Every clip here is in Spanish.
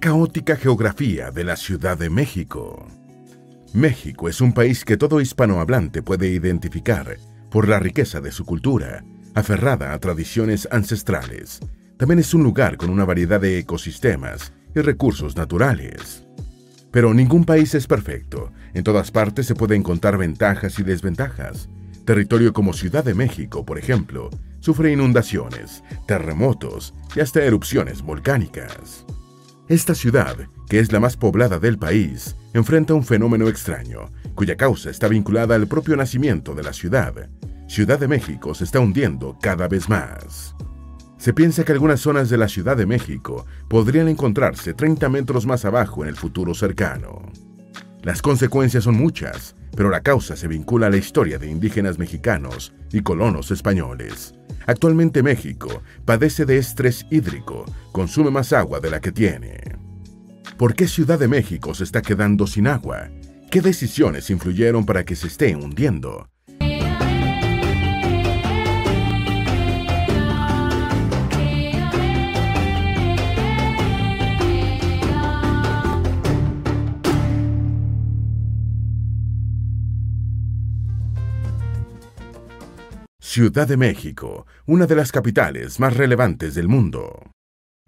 Caótica geografía de la Ciudad de México. México es un país que todo hispanohablante puede identificar por la riqueza de su cultura, aferrada a tradiciones ancestrales. También es un lugar con una variedad de ecosistemas y recursos naturales. Pero ningún país es perfecto. En todas partes se pueden encontrar ventajas y desventajas. Territorio como Ciudad de México, por ejemplo, sufre inundaciones, terremotos y hasta erupciones volcánicas. Esta ciudad, que es la más poblada del país, enfrenta un fenómeno extraño, cuya causa está vinculada al propio nacimiento de la ciudad. Ciudad de México se está hundiendo cada vez más. Se piensa que algunas zonas de la Ciudad de México podrían encontrarse 30 metros más abajo en el futuro cercano. Las consecuencias son muchas, pero la causa se vincula a la historia de indígenas mexicanos y colonos españoles. Actualmente México padece de estrés hídrico, consume más agua de la que tiene. ¿Por qué Ciudad de México se está quedando sin agua? ¿Qué decisiones influyeron para que se esté hundiendo? Ciudad de México, una de las capitales más relevantes del mundo.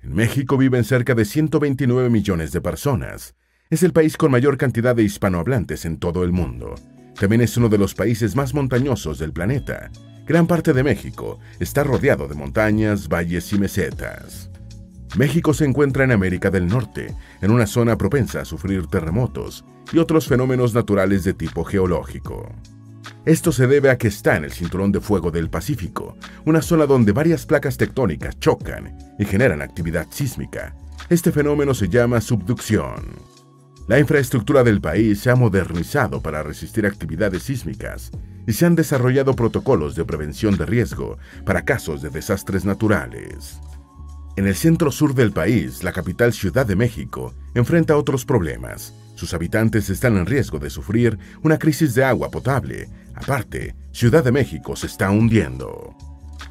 En México viven cerca de 129 millones de personas. Es el país con mayor cantidad de hispanohablantes en todo el mundo. También es uno de los países más montañosos del planeta. Gran parte de México está rodeado de montañas, valles y mesetas. México se encuentra en América del Norte, en una zona propensa a sufrir terremotos y otros fenómenos naturales de tipo geológico. Esto se debe a que está en el cinturón de fuego del Pacífico, una zona donde varias placas tectónicas chocan y generan actividad sísmica. Este fenómeno se llama subducción. La infraestructura del país se ha modernizado para resistir actividades sísmicas y se han desarrollado protocolos de prevención de riesgo para casos de desastres naturales. En el centro sur del país, la capital Ciudad de México enfrenta otros problemas. Sus habitantes están en riesgo de sufrir una crisis de agua potable Aparte, Ciudad de México se está hundiendo.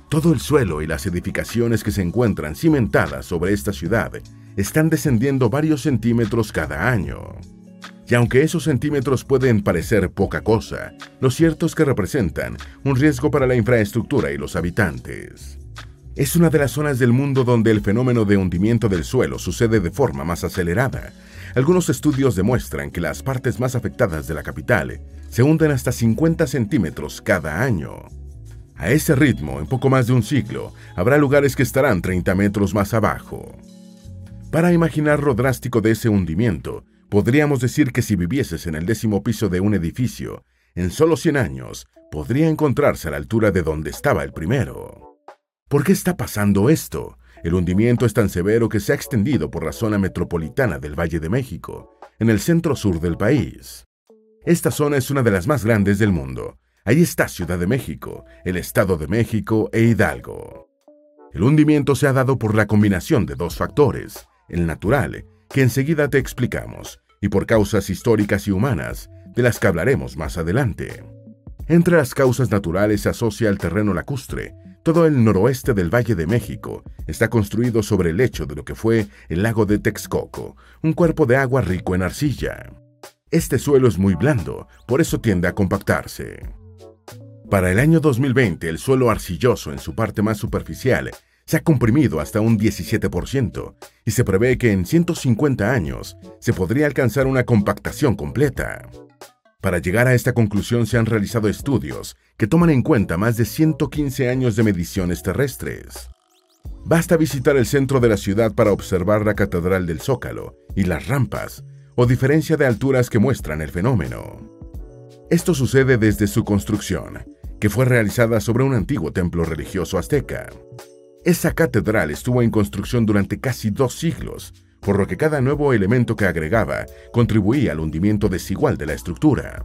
Todo el suelo y las edificaciones que se encuentran cimentadas sobre esta ciudad están descendiendo varios centímetros cada año. Y aunque esos centímetros pueden parecer poca cosa, lo cierto es que representan un riesgo para la infraestructura y los habitantes. Es una de las zonas del mundo donde el fenómeno de hundimiento del suelo sucede de forma más acelerada. Algunos estudios demuestran que las partes más afectadas de la capital se hunden hasta 50 centímetros cada año. A ese ritmo, en poco más de un siglo, habrá lugares que estarán 30 metros más abajo. Para imaginar lo drástico de ese hundimiento, podríamos decir que si vivieses en el décimo piso de un edificio, en solo 100 años, podría encontrarse a la altura de donde estaba el primero. ¿Por qué está pasando esto? El hundimiento es tan severo que se ha extendido por la zona metropolitana del Valle de México, en el centro sur del país. Esta zona es una de las más grandes del mundo. Ahí está Ciudad de México, el Estado de México e Hidalgo. El hundimiento se ha dado por la combinación de dos factores, el natural, que enseguida te explicamos, y por causas históricas y humanas, de las que hablaremos más adelante. Entre las causas naturales se asocia el terreno lacustre. Todo el noroeste del Valle de México está construido sobre el lecho de lo que fue el lago de Texcoco, un cuerpo de agua rico en arcilla. Este suelo es muy blando, por eso tiende a compactarse. Para el año 2020, el suelo arcilloso en su parte más superficial se ha comprimido hasta un 17% y se prevé que en 150 años se podría alcanzar una compactación completa. Para llegar a esta conclusión se han realizado estudios que toman en cuenta más de 115 años de mediciones terrestres. Basta visitar el centro de la ciudad para observar la Catedral del Zócalo y las rampas o diferencia de alturas que muestran el fenómeno. Esto sucede desde su construcción, que fue realizada sobre un antiguo templo religioso azteca. Esa catedral estuvo en construcción durante casi dos siglos, por lo que cada nuevo elemento que agregaba contribuía al hundimiento desigual de la estructura.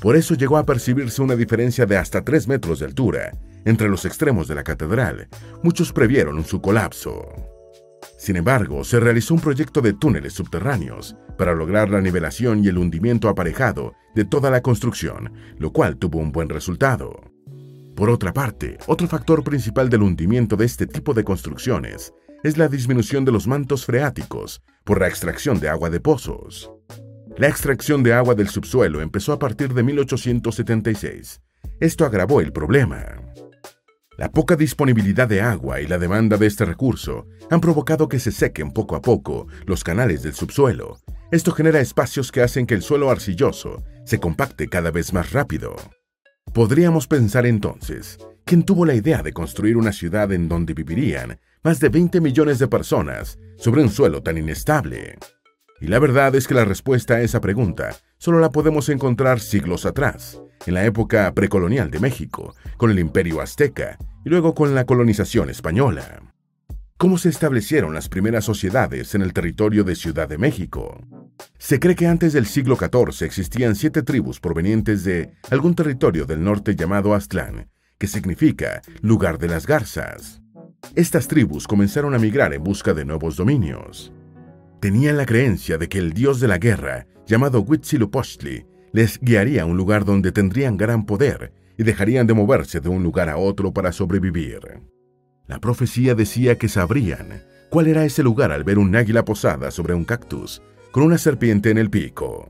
Por eso llegó a percibirse una diferencia de hasta 3 metros de altura entre los extremos de la catedral. Muchos previeron su colapso. Sin embargo, se realizó un proyecto de túneles subterráneos para lograr la nivelación y el hundimiento aparejado de toda la construcción, lo cual tuvo un buen resultado. Por otra parte, otro factor principal del hundimiento de este tipo de construcciones es la disminución de los mantos freáticos por la extracción de agua de pozos. La extracción de agua del subsuelo empezó a partir de 1876. Esto agravó el problema. La poca disponibilidad de agua y la demanda de este recurso han provocado que se sequen poco a poco los canales del subsuelo. Esto genera espacios que hacen que el suelo arcilloso se compacte cada vez más rápido. Podríamos pensar entonces, ¿quién tuvo la idea de construir una ciudad en donde vivirían más de 20 millones de personas sobre un suelo tan inestable? Y la verdad es que la respuesta a esa pregunta solo la podemos encontrar siglos atrás, en la época precolonial de México, con el imperio azteca y luego con la colonización española. ¿Cómo se establecieron las primeras sociedades en el territorio de Ciudad de México? Se cree que antes del siglo XIV existían siete tribus provenientes de algún territorio del norte llamado Aztlán, que significa lugar de las garzas. Estas tribus comenzaron a migrar en busca de nuevos dominios tenían la creencia de que el dios de la guerra, llamado Huitzilopochtli, les guiaría a un lugar donde tendrían gran poder y dejarían de moverse de un lugar a otro para sobrevivir. La profecía decía que sabrían cuál era ese lugar al ver un águila posada sobre un cactus con una serpiente en el pico.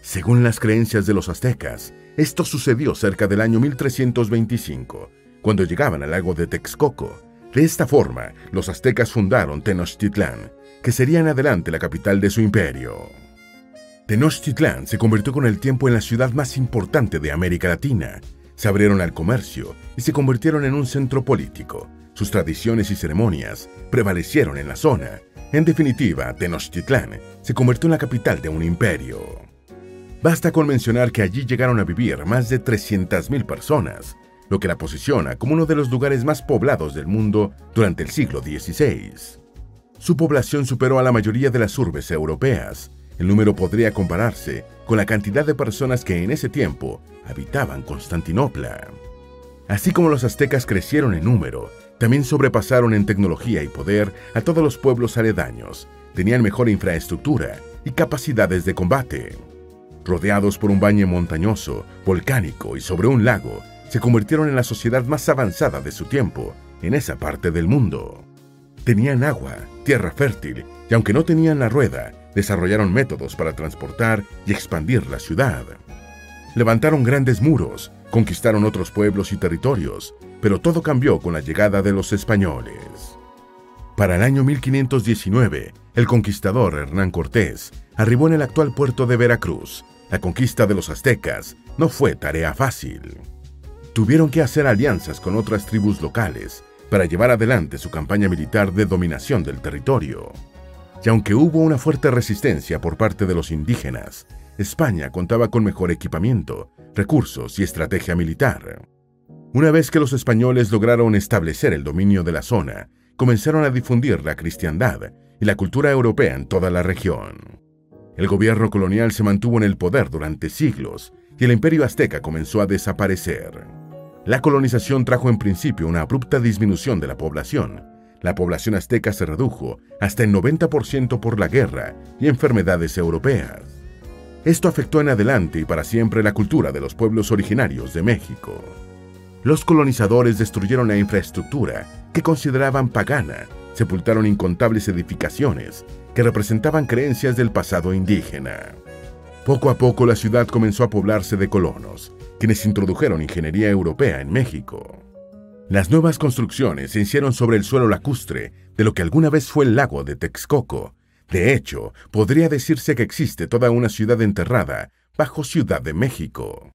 Según las creencias de los aztecas, esto sucedió cerca del año 1325, cuando llegaban al lago de Texcoco. De esta forma, los aztecas fundaron Tenochtitlán, que sería en adelante la capital de su imperio. Tenochtitlán se convirtió con el tiempo en la ciudad más importante de América Latina. Se abrieron al comercio y se convirtieron en un centro político. Sus tradiciones y ceremonias prevalecieron en la zona. En definitiva, Tenochtitlán se convirtió en la capital de un imperio. Basta con mencionar que allí llegaron a vivir más de 300.000 personas, lo que la posiciona como uno de los lugares más poblados del mundo durante el siglo XVI. Su población superó a la mayoría de las urbes europeas. El número podría compararse con la cantidad de personas que en ese tiempo habitaban Constantinopla. Así como los aztecas crecieron en número, también sobrepasaron en tecnología y poder a todos los pueblos aledaños. Tenían mejor infraestructura y capacidades de combate. Rodeados por un baño montañoso, volcánico y sobre un lago, se convirtieron en la sociedad más avanzada de su tiempo en esa parte del mundo. Tenían agua, tierra fértil, y aunque no tenían la rueda, desarrollaron métodos para transportar y expandir la ciudad. Levantaron grandes muros, conquistaron otros pueblos y territorios, pero todo cambió con la llegada de los españoles. Para el año 1519, el conquistador Hernán Cortés arribó en el actual puerto de Veracruz. La conquista de los aztecas no fue tarea fácil. Tuvieron que hacer alianzas con otras tribus locales para llevar adelante su campaña militar de dominación del territorio. Y aunque hubo una fuerte resistencia por parte de los indígenas, España contaba con mejor equipamiento, recursos y estrategia militar. Una vez que los españoles lograron establecer el dominio de la zona, comenzaron a difundir la cristiandad y la cultura europea en toda la región. El gobierno colonial se mantuvo en el poder durante siglos y el imperio azteca comenzó a desaparecer. La colonización trajo en principio una abrupta disminución de la población. La población azteca se redujo hasta el 90% por la guerra y enfermedades europeas. Esto afectó en adelante y para siempre la cultura de los pueblos originarios de México. Los colonizadores destruyeron la infraestructura que consideraban pagana, sepultaron incontables edificaciones que representaban creencias del pasado indígena. Poco a poco la ciudad comenzó a poblarse de colonos, quienes introdujeron ingeniería europea en México. Las nuevas construcciones se hicieron sobre el suelo lacustre de lo que alguna vez fue el lago de Texcoco. De hecho, podría decirse que existe toda una ciudad enterrada bajo Ciudad de México.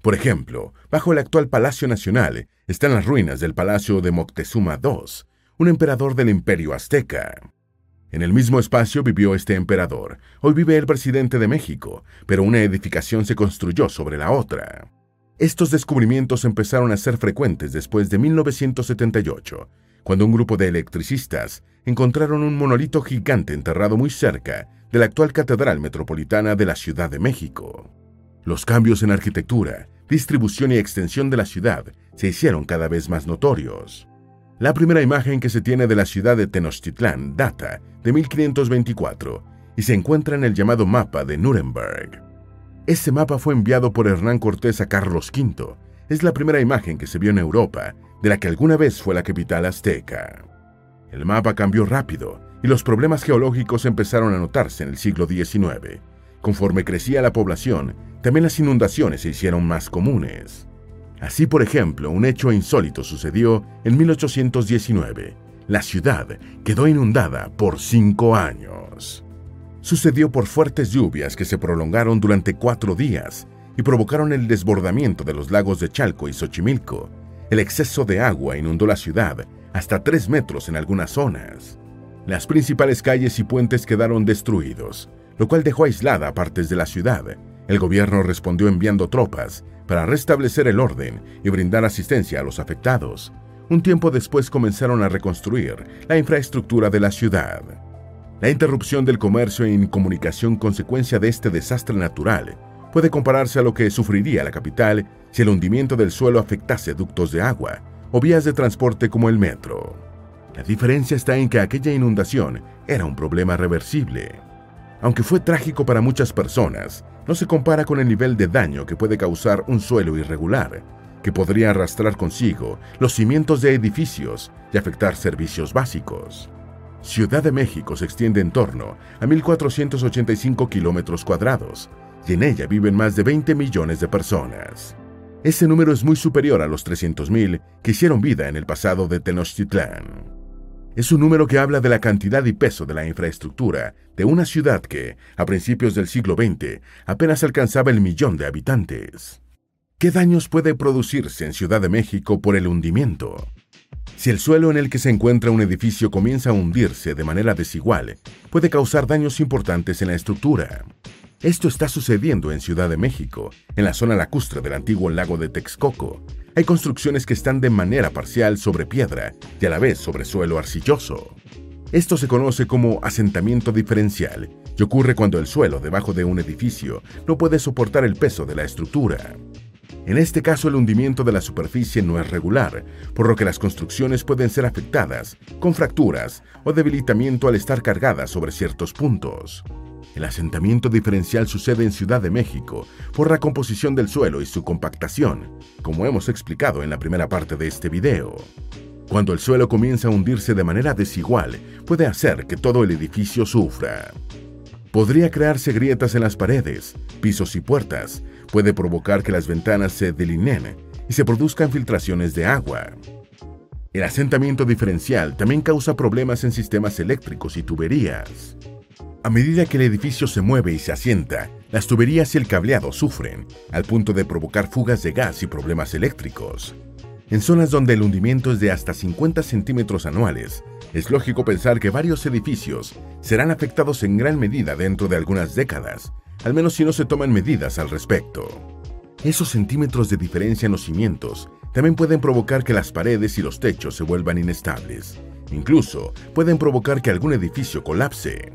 Por ejemplo, bajo el actual Palacio Nacional están las ruinas del Palacio de Moctezuma II, un emperador del Imperio Azteca. En el mismo espacio vivió este emperador. Hoy vive el presidente de México, pero una edificación se construyó sobre la otra. Estos descubrimientos empezaron a ser frecuentes después de 1978, cuando un grupo de electricistas encontraron un monolito gigante enterrado muy cerca de la actual Catedral Metropolitana de la Ciudad de México. Los cambios en arquitectura, distribución y extensión de la ciudad se hicieron cada vez más notorios. La primera imagen que se tiene de la ciudad de Tenochtitlán data de 1524 y se encuentra en el llamado mapa de Nuremberg. Este mapa fue enviado por Hernán Cortés a Carlos V. Es la primera imagen que se vio en Europa de la que alguna vez fue la capital azteca. El mapa cambió rápido y los problemas geológicos empezaron a notarse en el siglo XIX. Conforme crecía la población, también las inundaciones se hicieron más comunes. Así, por ejemplo, un hecho insólito sucedió en 1819. La ciudad quedó inundada por cinco años. Sucedió por fuertes lluvias que se prolongaron durante cuatro días y provocaron el desbordamiento de los lagos de Chalco y Xochimilco. El exceso de agua inundó la ciudad hasta tres metros en algunas zonas. Las principales calles y puentes quedaron destruidos, lo cual dejó aislada partes de la ciudad. El gobierno respondió enviando tropas para restablecer el orden y brindar asistencia a los afectados. Un tiempo después comenzaron a reconstruir la infraestructura de la ciudad. La interrupción del comercio e incomunicación consecuencia de este desastre natural puede compararse a lo que sufriría la capital si el hundimiento del suelo afectase ductos de agua o vías de transporte como el metro. La diferencia está en que aquella inundación era un problema reversible. Aunque fue trágico para muchas personas, no se compara con el nivel de daño que puede causar un suelo irregular, que podría arrastrar consigo los cimientos de edificios y afectar servicios básicos. Ciudad de México se extiende en torno a 1.485 kilómetros cuadrados y en ella viven más de 20 millones de personas. Ese número es muy superior a los 300.000 que hicieron vida en el pasado de Tenochtitlán. Es un número que habla de la cantidad y peso de la infraestructura de una ciudad que, a principios del siglo XX, apenas alcanzaba el millón de habitantes. ¿Qué daños puede producirse en Ciudad de México por el hundimiento? Si el suelo en el que se encuentra un edificio comienza a hundirse de manera desigual, puede causar daños importantes en la estructura. Esto está sucediendo en Ciudad de México, en la zona lacustre del antiguo lago de Texcoco. Hay construcciones que están de manera parcial sobre piedra y a la vez sobre suelo arcilloso. Esto se conoce como asentamiento diferencial y ocurre cuando el suelo debajo de un edificio no puede soportar el peso de la estructura. En este caso el hundimiento de la superficie no es regular, por lo que las construcciones pueden ser afectadas, con fracturas o debilitamiento al estar cargadas sobre ciertos puntos. El asentamiento diferencial sucede en Ciudad de México por la composición del suelo y su compactación, como hemos explicado en la primera parte de este video. Cuando el suelo comienza a hundirse de manera desigual, puede hacer que todo el edificio sufra. Podría crearse grietas en las paredes, pisos y puertas, puede provocar que las ventanas se delineen y se produzcan filtraciones de agua. El asentamiento diferencial también causa problemas en sistemas eléctricos y tuberías. A medida que el edificio se mueve y se asienta, las tuberías y el cableado sufren, al punto de provocar fugas de gas y problemas eléctricos. En zonas donde el hundimiento es de hasta 50 centímetros anuales, es lógico pensar que varios edificios serán afectados en gran medida dentro de algunas décadas, al menos si no se toman medidas al respecto. Esos centímetros de diferencia en los cimientos también pueden provocar que las paredes y los techos se vuelvan inestables. Incluso pueden provocar que algún edificio colapse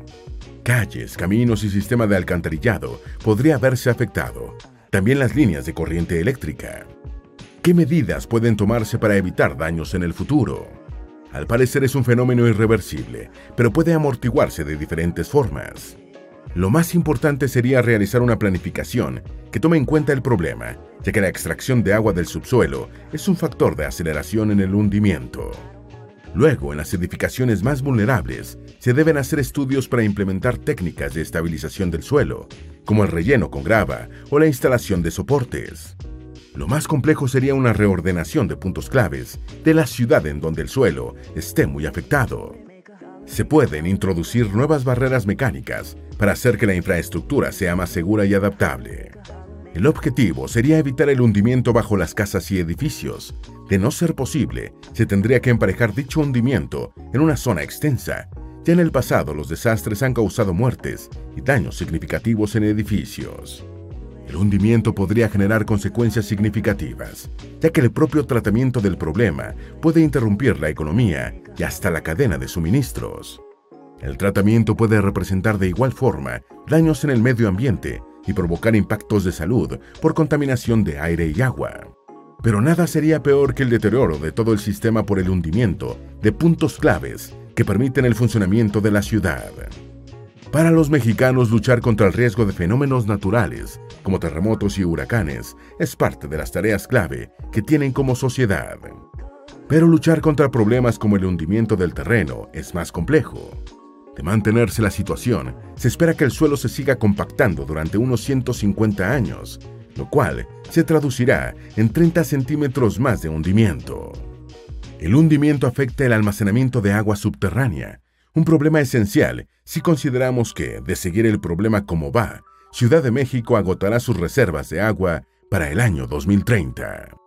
calles, caminos y sistema de alcantarillado podría verse afectado. También las líneas de corriente eléctrica. ¿Qué medidas pueden tomarse para evitar daños en el futuro? Al parecer es un fenómeno irreversible, pero puede amortiguarse de diferentes formas. Lo más importante sería realizar una planificación que tome en cuenta el problema, ya que la extracción de agua del subsuelo es un factor de aceleración en el hundimiento. Luego, en las edificaciones más vulnerables, se deben hacer estudios para implementar técnicas de estabilización del suelo, como el relleno con grava o la instalación de soportes. Lo más complejo sería una reordenación de puntos claves de la ciudad en donde el suelo esté muy afectado. Se pueden introducir nuevas barreras mecánicas para hacer que la infraestructura sea más segura y adaptable. El objetivo sería evitar el hundimiento bajo las casas y edificios. De no ser posible, se tendría que emparejar dicho hundimiento en una zona extensa. Ya en el pasado los desastres han causado muertes y daños significativos en edificios. El hundimiento podría generar consecuencias significativas, ya que el propio tratamiento del problema puede interrumpir la economía y hasta la cadena de suministros. El tratamiento puede representar de igual forma daños en el medio ambiente y provocar impactos de salud por contaminación de aire y agua. Pero nada sería peor que el deterioro de todo el sistema por el hundimiento de puntos claves que permiten el funcionamiento de la ciudad. Para los mexicanos, luchar contra el riesgo de fenómenos naturales, como terremotos y huracanes, es parte de las tareas clave que tienen como sociedad. Pero luchar contra problemas como el hundimiento del terreno es más complejo. De mantenerse la situación, se espera que el suelo se siga compactando durante unos 150 años, lo cual se traducirá en 30 centímetros más de hundimiento. El hundimiento afecta el almacenamiento de agua subterránea, un problema esencial si consideramos que, de seguir el problema como va, Ciudad de México agotará sus reservas de agua para el año 2030.